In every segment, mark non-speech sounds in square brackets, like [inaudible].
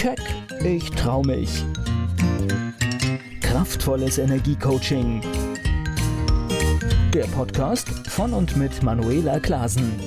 Keck, ich trau mich. Kraftvolles Energiecoaching. Der Podcast von und mit Manuela Klasen.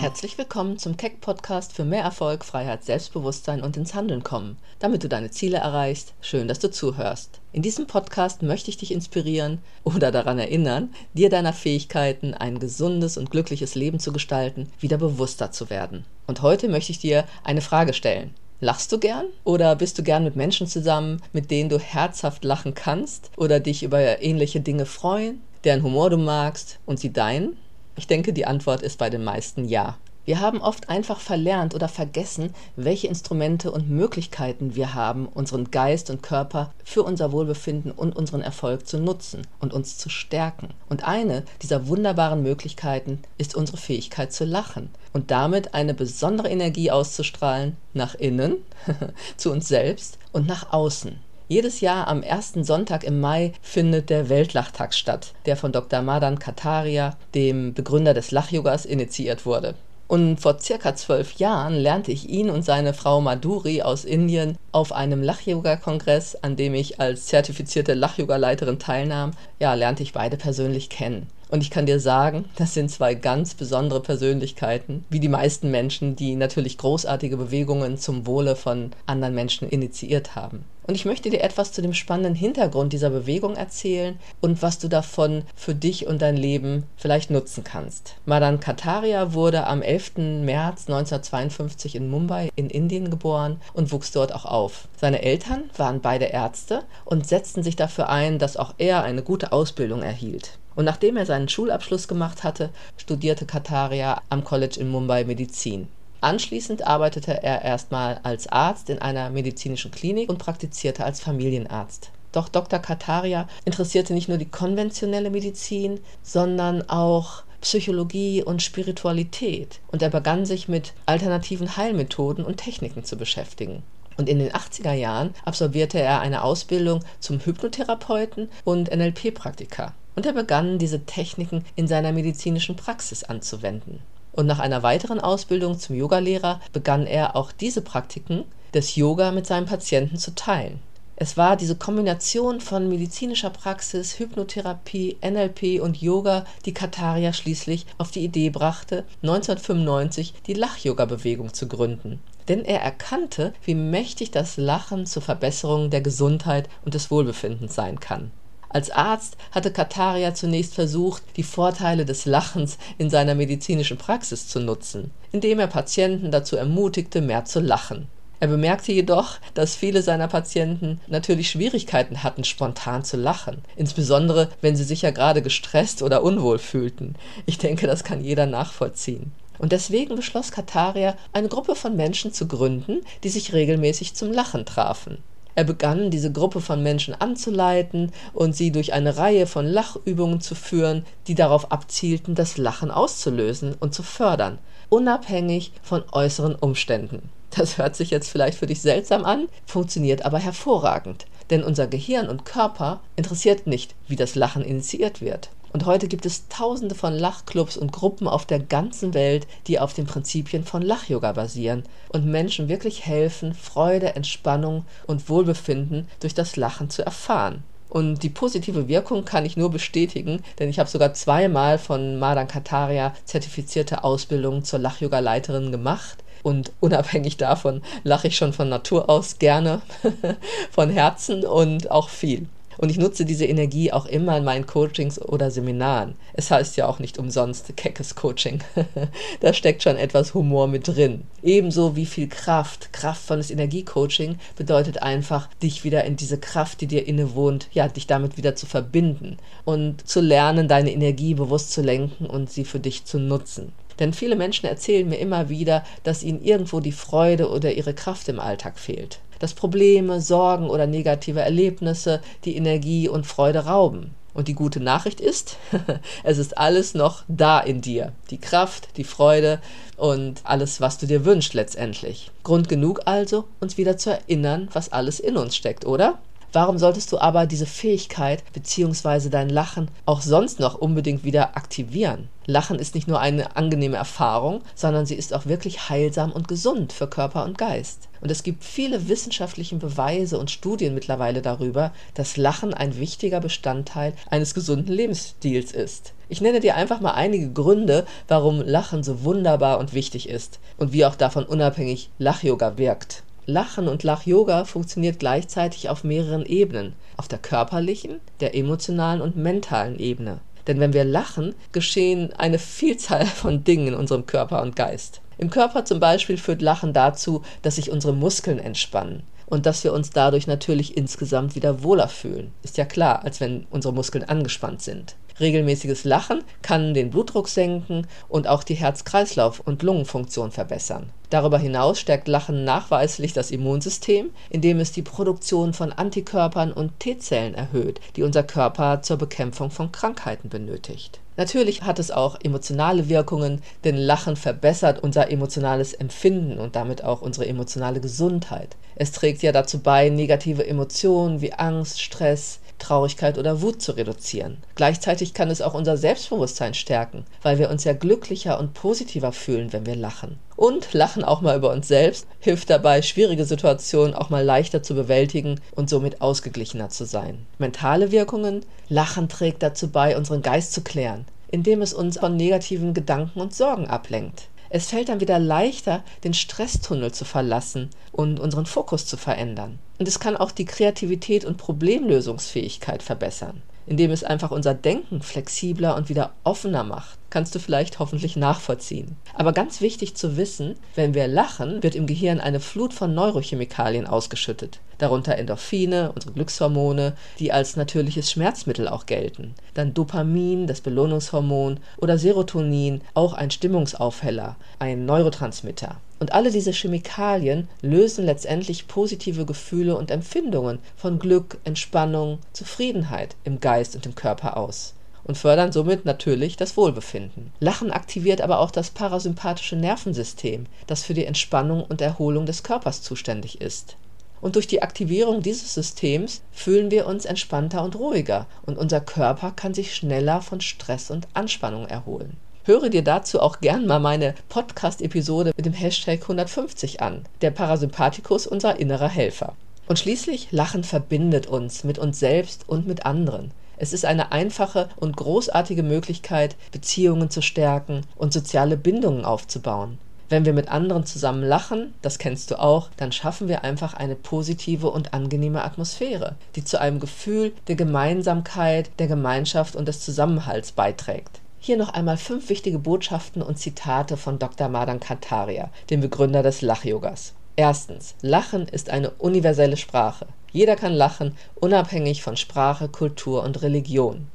Herzlich willkommen zum Keck Podcast für mehr Erfolg, Freiheit, Selbstbewusstsein und ins Handeln kommen, damit du deine Ziele erreichst. Schön, dass du zuhörst. In diesem Podcast möchte ich dich inspirieren oder daran erinnern, dir deiner Fähigkeiten, ein gesundes und glückliches Leben zu gestalten, wieder bewusster zu werden. Und heute möchte ich dir eine Frage stellen. Lachst du gern? Oder bist du gern mit Menschen zusammen, mit denen du herzhaft lachen kannst oder dich über ähnliche Dinge freuen, deren Humor du magst und sie deinen? Ich denke, die Antwort ist bei den meisten ja. Wir haben oft einfach verlernt oder vergessen, welche Instrumente und Möglichkeiten wir haben, unseren Geist und Körper für unser Wohlbefinden und unseren Erfolg zu nutzen und uns zu stärken. Und eine dieser wunderbaren Möglichkeiten ist unsere Fähigkeit zu lachen und damit eine besondere Energie auszustrahlen nach innen, [laughs] zu uns selbst und nach außen. Jedes Jahr am ersten Sonntag im Mai findet der Weltlachtag statt, der von Dr. Madan Kataria, dem Begründer des Lachyogas, initiiert wurde. Und vor circa zwölf Jahren lernte ich ihn und seine Frau Madhuri aus Indien auf einem Lach-Yoga-Kongress, an dem ich als zertifizierte Lach-Yoga-Leiterin teilnahm, ja, lernte ich beide persönlich kennen. Und ich kann dir sagen, das sind zwei ganz besondere Persönlichkeiten, wie die meisten Menschen, die natürlich großartige Bewegungen zum Wohle von anderen Menschen initiiert haben. Und ich möchte dir etwas zu dem spannenden Hintergrund dieser Bewegung erzählen und was du davon für dich und dein Leben vielleicht nutzen kannst. Madan Kataria wurde am 11. März 1952 in Mumbai in Indien geboren und wuchs dort auch auf. Seine Eltern waren beide Ärzte und setzten sich dafür ein, dass auch er eine gute Ausbildung erhielt. Und nachdem er seinen Schulabschluss gemacht hatte, studierte Kataria am College in Mumbai Medizin. Anschließend arbeitete er erstmal als Arzt in einer medizinischen Klinik und praktizierte als Familienarzt. Doch Dr. Kataria interessierte nicht nur die konventionelle Medizin, sondern auch Psychologie und Spiritualität und er begann sich mit alternativen Heilmethoden und Techniken zu beschäftigen. Und in den 80er Jahren absolvierte er eine Ausbildung zum Hypnotherapeuten und NLP-Praktiker und er begann diese Techniken in seiner medizinischen Praxis anzuwenden. Und nach einer weiteren Ausbildung zum Yogalehrer begann er auch diese Praktiken des Yoga mit seinen Patienten zu teilen. Es war diese Kombination von medizinischer Praxis, Hypnotherapie, NLP und Yoga, die Kataria schließlich auf die Idee brachte, 1995 die Lach-Yoga-Bewegung zu gründen. Denn er erkannte, wie mächtig das Lachen zur Verbesserung der Gesundheit und des Wohlbefindens sein kann. Als Arzt hatte Kataria zunächst versucht, die Vorteile des Lachens in seiner medizinischen Praxis zu nutzen, indem er Patienten dazu ermutigte, mehr zu lachen. Er bemerkte jedoch, dass viele seiner Patienten natürlich Schwierigkeiten hatten, spontan zu lachen, insbesondere wenn sie sich ja gerade gestresst oder unwohl fühlten. Ich denke, das kann jeder nachvollziehen. Und deswegen beschloss Kataria, eine Gruppe von Menschen zu gründen, die sich regelmäßig zum Lachen trafen. Er begann, diese Gruppe von Menschen anzuleiten und sie durch eine Reihe von Lachübungen zu führen, die darauf abzielten, das Lachen auszulösen und zu fördern, unabhängig von äußeren Umständen. Das hört sich jetzt vielleicht für dich seltsam an, funktioniert aber hervorragend. Denn unser Gehirn und Körper interessiert nicht, wie das Lachen initiiert wird. Und heute gibt es tausende von Lachclubs und Gruppen auf der ganzen Welt, die auf den Prinzipien von Lachyoga basieren und Menschen wirklich helfen, Freude, Entspannung und Wohlbefinden durch das Lachen zu erfahren. Und die positive Wirkung kann ich nur bestätigen, denn ich habe sogar zweimal von Madan Kataria zertifizierte Ausbildungen zur Lachyoga-Leiterin gemacht. Und unabhängig davon lache ich schon von Natur aus gerne, [laughs] von Herzen und auch viel. Und ich nutze diese Energie auch immer in meinen Coachings oder Seminaren. Es heißt ja auch nicht umsonst keckes Coaching. [laughs] da steckt schon etwas Humor mit drin. Ebenso wie viel Kraft. Kraftvolles Energiecoaching bedeutet einfach, dich wieder in diese Kraft, die dir innewohnt, ja, dich damit wieder zu verbinden und zu lernen, deine Energie bewusst zu lenken und sie für dich zu nutzen. Denn viele Menschen erzählen mir immer wieder, dass ihnen irgendwo die Freude oder ihre Kraft im Alltag fehlt dass Probleme, Sorgen oder negative Erlebnisse die Energie und Freude rauben. Und die gute Nachricht ist, [laughs] es ist alles noch da in dir. Die Kraft, die Freude und alles, was du dir wünschst letztendlich. Grund genug also, uns wieder zu erinnern, was alles in uns steckt, oder? Warum solltest du aber diese Fähigkeit bzw. dein Lachen auch sonst noch unbedingt wieder aktivieren? Lachen ist nicht nur eine angenehme Erfahrung, sondern sie ist auch wirklich heilsam und gesund für Körper und Geist. Und es gibt viele wissenschaftliche Beweise und Studien mittlerweile darüber, dass Lachen ein wichtiger Bestandteil eines gesunden Lebensstils ist. Ich nenne dir einfach mal einige Gründe, warum Lachen so wunderbar und wichtig ist und wie auch davon unabhängig Lach-Yoga wirkt. Lachen und Lach-Yoga funktioniert gleichzeitig auf mehreren Ebenen, auf der körperlichen, der emotionalen und mentalen Ebene. Denn wenn wir lachen, geschehen eine Vielzahl von Dingen in unserem Körper und Geist. Im Körper zum Beispiel führt Lachen dazu, dass sich unsere Muskeln entspannen und dass wir uns dadurch natürlich insgesamt wieder wohler fühlen. Ist ja klar, als wenn unsere Muskeln angespannt sind. Regelmäßiges Lachen kann den Blutdruck senken und auch die Herz-Kreislauf- und Lungenfunktion verbessern. Darüber hinaus stärkt Lachen nachweislich das Immunsystem, indem es die Produktion von Antikörpern und T-Zellen erhöht, die unser Körper zur Bekämpfung von Krankheiten benötigt. Natürlich hat es auch emotionale Wirkungen, denn Lachen verbessert unser emotionales Empfinden und damit auch unsere emotionale Gesundheit. Es trägt ja dazu bei, negative Emotionen wie Angst, Stress, Traurigkeit oder Wut zu reduzieren. Gleichzeitig kann es auch unser Selbstbewusstsein stärken, weil wir uns ja glücklicher und positiver fühlen, wenn wir lachen. Und lachen auch mal über uns selbst hilft dabei, schwierige Situationen auch mal leichter zu bewältigen und somit ausgeglichener zu sein. Mentale Wirkungen Lachen trägt dazu bei, unseren Geist zu klären, indem es uns von negativen Gedanken und Sorgen ablenkt. Es fällt dann wieder leichter, den Stresstunnel zu verlassen und unseren Fokus zu verändern. Und es kann auch die Kreativität und Problemlösungsfähigkeit verbessern, indem es einfach unser Denken flexibler und wieder offener macht kannst du vielleicht hoffentlich nachvollziehen. Aber ganz wichtig zu wissen, wenn wir lachen, wird im Gehirn eine Flut von Neurochemikalien ausgeschüttet, darunter Endorphine, unsere Glückshormone, die als natürliches Schmerzmittel auch gelten. Dann Dopamin, das Belohnungshormon oder Serotonin, auch ein Stimmungsaufheller, ein Neurotransmitter. Und alle diese Chemikalien lösen letztendlich positive Gefühle und Empfindungen von Glück, Entspannung, Zufriedenheit im Geist und im Körper aus und fördern somit natürlich das Wohlbefinden. Lachen aktiviert aber auch das parasympathische Nervensystem, das für die Entspannung und Erholung des Körpers zuständig ist. Und durch die Aktivierung dieses Systems fühlen wir uns entspannter und ruhiger und unser Körper kann sich schneller von Stress und Anspannung erholen. Höre dir dazu auch gern mal meine Podcast-Episode mit dem Hashtag 150 an, der Parasympathikus unser innerer Helfer. Und schließlich Lachen verbindet uns mit uns selbst und mit anderen. Es ist eine einfache und großartige Möglichkeit, Beziehungen zu stärken und soziale Bindungen aufzubauen. Wenn wir mit anderen zusammen lachen, das kennst du auch, dann schaffen wir einfach eine positive und angenehme Atmosphäre, die zu einem Gefühl der Gemeinsamkeit, der Gemeinschaft und des Zusammenhalts beiträgt. Hier noch einmal fünf wichtige Botschaften und Zitate von Dr. Madan Kataria, dem Begründer des Lach-Yogas. Erstens, Lachen ist eine universelle Sprache. Jeder kann lachen, unabhängig von Sprache, Kultur und Religion.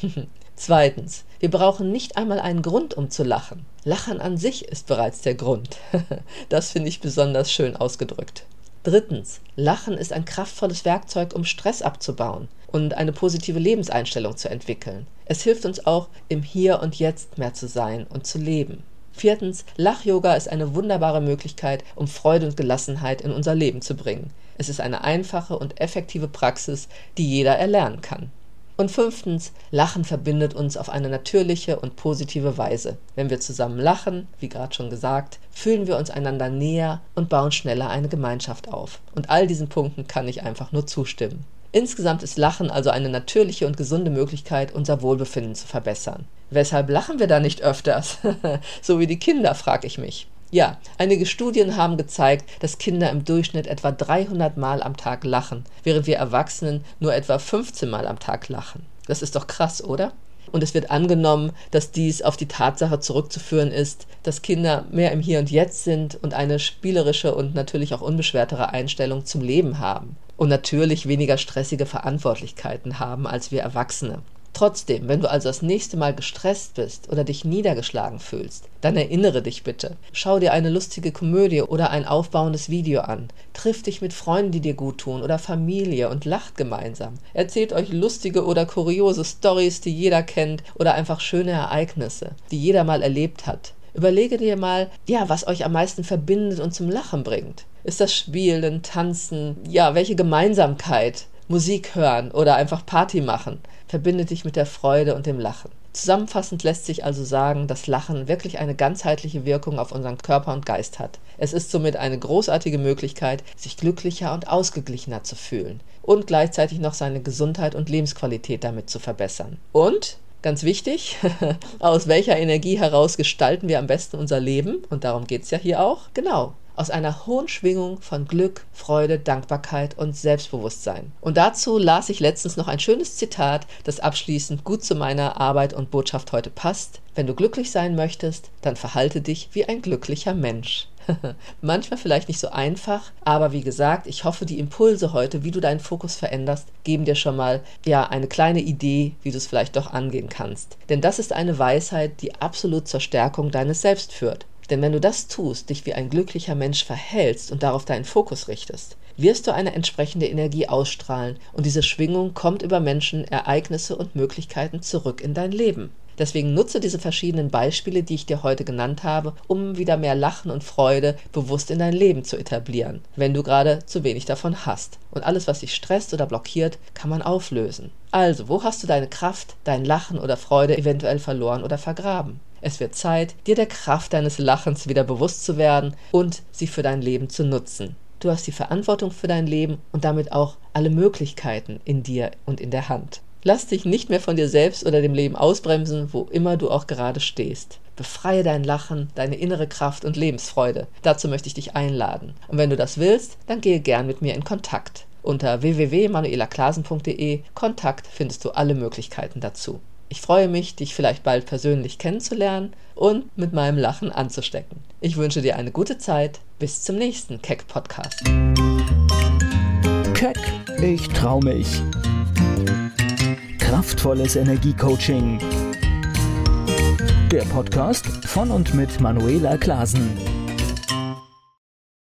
[laughs] Zweitens, wir brauchen nicht einmal einen Grund, um zu lachen. Lachen an sich ist bereits der Grund. [laughs] das finde ich besonders schön ausgedrückt. Drittens, Lachen ist ein kraftvolles Werkzeug, um Stress abzubauen und eine positive Lebenseinstellung zu entwickeln. Es hilft uns auch, im Hier und Jetzt mehr zu sein und zu leben. Viertens, Lach-Yoga ist eine wunderbare Möglichkeit, um Freude und Gelassenheit in unser Leben zu bringen. Es ist eine einfache und effektive Praxis, die jeder erlernen kann. Und fünftens, Lachen verbindet uns auf eine natürliche und positive Weise. Wenn wir zusammen lachen, wie gerade schon gesagt, fühlen wir uns einander näher und bauen schneller eine Gemeinschaft auf. Und all diesen Punkten kann ich einfach nur zustimmen. Insgesamt ist Lachen also eine natürliche und gesunde Möglichkeit, unser Wohlbefinden zu verbessern. Weshalb lachen wir da nicht öfters? [laughs] so wie die Kinder, frage ich mich. Ja, einige Studien haben gezeigt, dass Kinder im Durchschnitt etwa 300 Mal am Tag lachen, während wir Erwachsenen nur etwa 15 Mal am Tag lachen. Das ist doch krass, oder? Und es wird angenommen, dass dies auf die Tatsache zurückzuführen ist, dass Kinder mehr im Hier und Jetzt sind und eine spielerische und natürlich auch unbeschwertere Einstellung zum Leben haben. Und natürlich weniger stressige Verantwortlichkeiten haben als wir Erwachsene. Trotzdem, wenn du also das nächste Mal gestresst bist oder dich niedergeschlagen fühlst, dann erinnere dich bitte. Schau dir eine lustige Komödie oder ein aufbauendes Video an. Triff dich mit Freunden, die dir gut tun oder Familie und lacht gemeinsam. Erzählt euch lustige oder kuriose Stories, die jeder kennt oder einfach schöne Ereignisse, die jeder mal erlebt hat. Überlege dir mal, ja, was euch am meisten verbindet und zum Lachen bringt. Ist das Spielen, Tanzen? Ja, welche Gemeinsamkeit? Musik hören oder einfach Party machen. Verbinde dich mit der Freude und dem Lachen. Zusammenfassend lässt sich also sagen, dass Lachen wirklich eine ganzheitliche Wirkung auf unseren Körper und Geist hat. Es ist somit eine großartige Möglichkeit, sich glücklicher und ausgeglichener zu fühlen und gleichzeitig noch seine Gesundheit und Lebensqualität damit zu verbessern. Und Ganz wichtig, [laughs] aus welcher Energie heraus gestalten wir am besten unser Leben? Und darum geht es ja hier auch. Genau, aus einer hohen Schwingung von Glück, Freude, Dankbarkeit und Selbstbewusstsein. Und dazu las ich letztens noch ein schönes Zitat, das abschließend gut zu meiner Arbeit und Botschaft heute passt. Wenn du glücklich sein möchtest, dann verhalte dich wie ein glücklicher Mensch. [laughs] Manchmal vielleicht nicht so einfach, aber wie gesagt, ich hoffe, die Impulse heute, wie du deinen Fokus veränderst, geben dir schon mal ja eine kleine Idee, wie du es vielleicht doch angehen kannst. Denn das ist eine Weisheit, die absolut zur Stärkung deines Selbst führt. Denn wenn du das tust, dich wie ein glücklicher Mensch verhältst und darauf deinen Fokus richtest, wirst du eine entsprechende Energie ausstrahlen und diese Schwingung kommt über Menschen, Ereignisse und Möglichkeiten zurück in dein Leben. Deswegen nutze diese verschiedenen Beispiele, die ich dir heute genannt habe, um wieder mehr Lachen und Freude bewusst in dein Leben zu etablieren, wenn du gerade zu wenig davon hast. Und alles, was dich stresst oder blockiert, kann man auflösen. Also, wo hast du deine Kraft, dein Lachen oder Freude eventuell verloren oder vergraben? Es wird Zeit, dir der Kraft deines Lachens wieder bewusst zu werden und sie für dein Leben zu nutzen. Du hast die Verantwortung für dein Leben und damit auch alle Möglichkeiten in dir und in der Hand. Lass dich nicht mehr von dir selbst oder dem Leben ausbremsen, wo immer du auch gerade stehst. Befreie dein Lachen, deine innere Kraft und Lebensfreude. Dazu möchte ich dich einladen. Und wenn du das willst, dann gehe gern mit mir in Kontakt. Unter www.manuelaklasen.de Kontakt findest du alle Möglichkeiten dazu. Ich freue mich, dich vielleicht bald persönlich kennenzulernen und mit meinem Lachen anzustecken. Ich wünsche dir eine gute Zeit. Bis zum nächsten Keck Podcast. Keck, ich trau mich kraftvolles Energiecoaching. Der Podcast von und mit Manuela Klasen.